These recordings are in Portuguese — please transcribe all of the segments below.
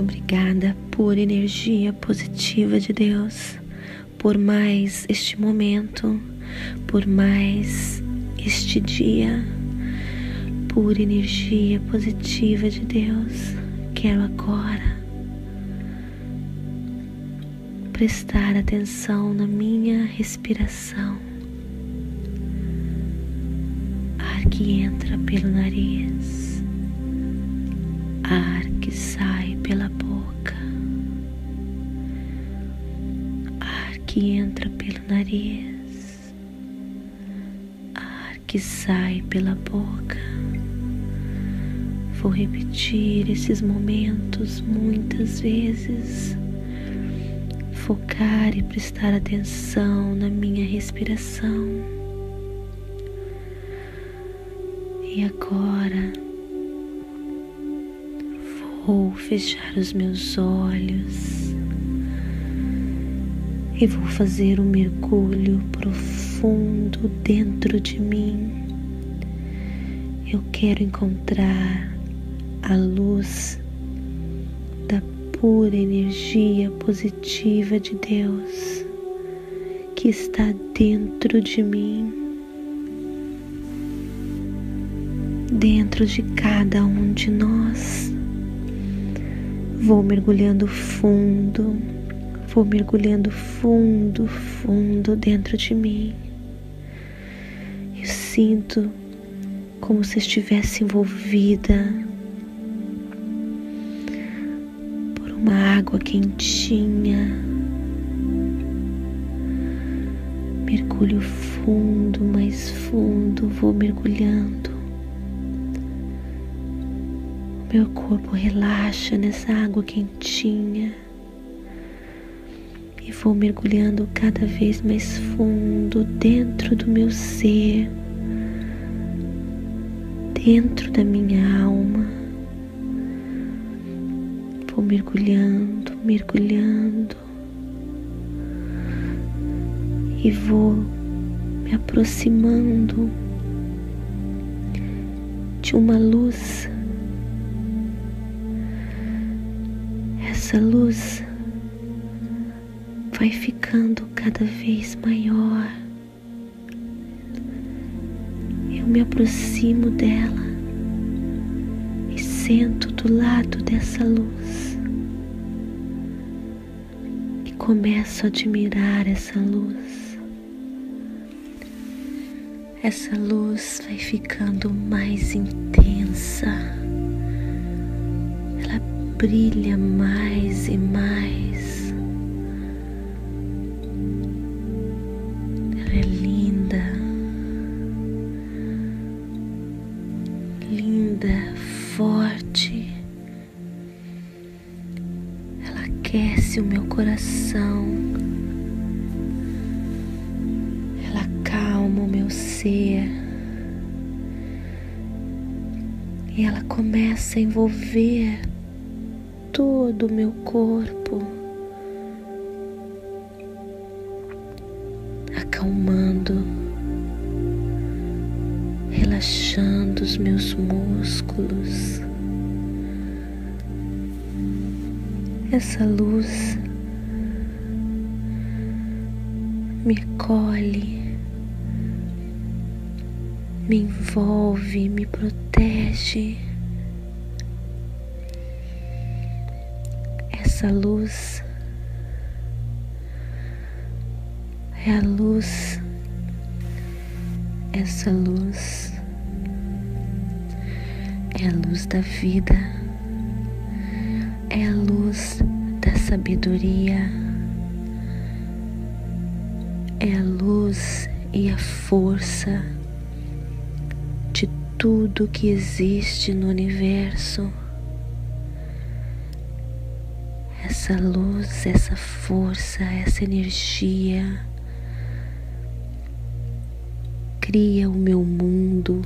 Obrigada por energia positiva de Deus, por mais este momento, por mais este dia, por energia positiva de Deus. Quero agora prestar atenção na minha respiração. Ar que entra pelo nariz, ar ar que entra pelo nariz, ar que sai pela boca. Vou repetir esses momentos muitas vezes, focar e prestar atenção na minha respiração. E agora, Vou fechar os meus olhos e vou fazer um mergulho profundo dentro de mim. Eu quero encontrar a luz da pura energia positiva de Deus que está dentro de mim, dentro de cada um de nós. Vou mergulhando fundo, vou mergulhando fundo, fundo dentro de mim. Eu sinto como se estivesse envolvida por uma água quentinha. Mergulho fundo, mais fundo, vou mergulhando. Meu corpo relaxa nessa água quentinha vou mergulhando cada vez mais fundo dentro do meu ser, dentro da minha alma. Vou mergulhando, mergulhando e vou me aproximando de uma luz essa luz vai ficando cada vez maior. Eu me aproximo dela e sento do lado dessa luz e começo a admirar essa luz. Essa luz vai ficando mais intensa brilha mais e mais. Aquece o meu coração. Ela acalma o meu ser. E ela começa a envolver todo o meu corpo, acalmando, relaxando os meus músculos. Essa luz me acolhe, me envolve, me protege. Essa luz é a luz, essa luz é a luz da vida, é a luz da sabedoria, é a luz e a força de tudo que existe no universo. Essa luz, essa força, essa energia cria o meu mundo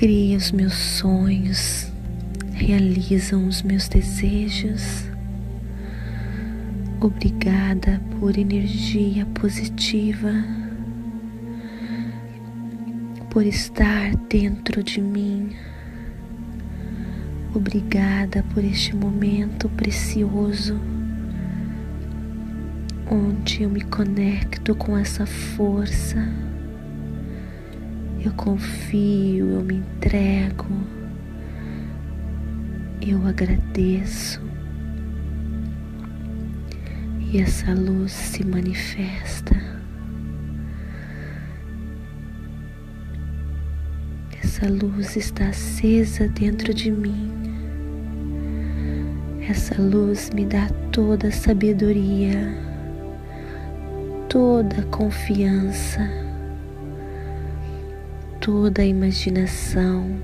cria os meus sonhos, realizam os meus desejos. Obrigada por energia positiva, por estar dentro de mim. Obrigada por este momento precioso onde eu me conecto com essa força eu confio, eu me entrego, eu agradeço. E essa luz se manifesta. Essa luz está acesa dentro de mim. Essa luz me dá toda a sabedoria, toda a confiança toda a imaginação,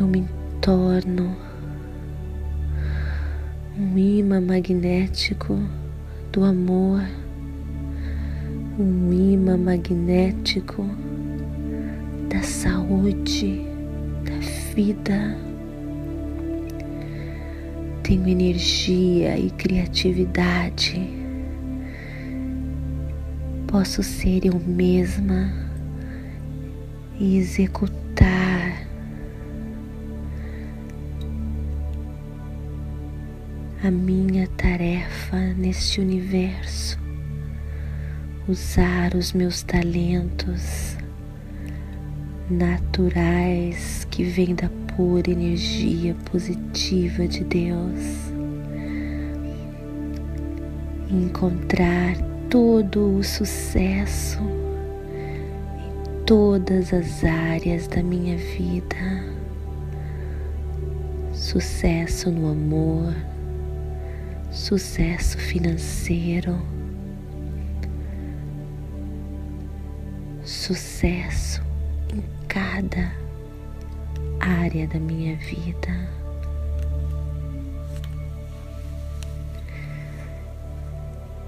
eu me torno um imã magnético do amor, um imã magnético da saúde, da vida. Tenho energia e criatividade posso ser eu mesma e executar minha tarefa neste universo, usar os meus talentos naturais que vêm da pura energia positiva de Deus, encontrar todo o sucesso em todas as áreas da minha vida. Sucesso no amor, sucesso financeiro, sucesso em cada área da minha vida.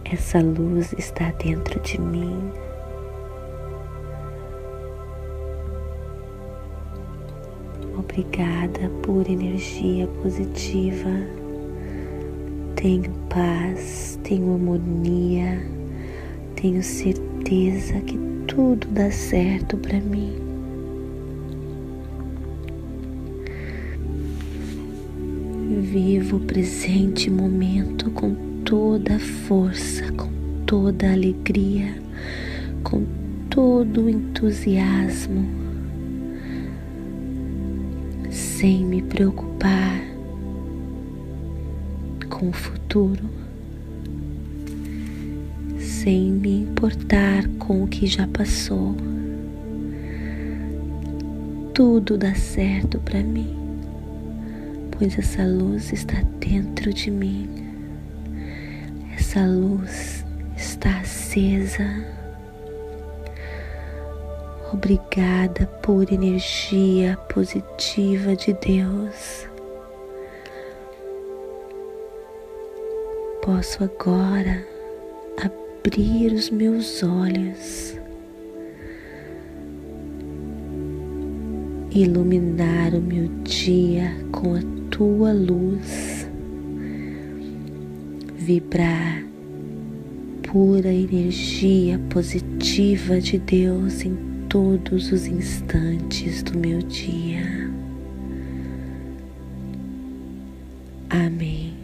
Essa luz está dentro de mim. Obrigada por energia positiva. Tenho paz, tenho harmonia, tenho certeza que tudo dá certo para mim. Vivo o presente momento com toda a força, com toda a alegria, com todo o entusiasmo, sem me preocupar com o futuro, sem me importar com o que já passou. Tudo dá certo para mim, pois essa luz está dentro de mim essa luz está acesa. Obrigada por energia positiva de Deus. Posso agora abrir os meus olhos, iluminar o meu dia com a tua luz vibrar pura energia positiva de Deus em todos os instantes do meu dia. Amém.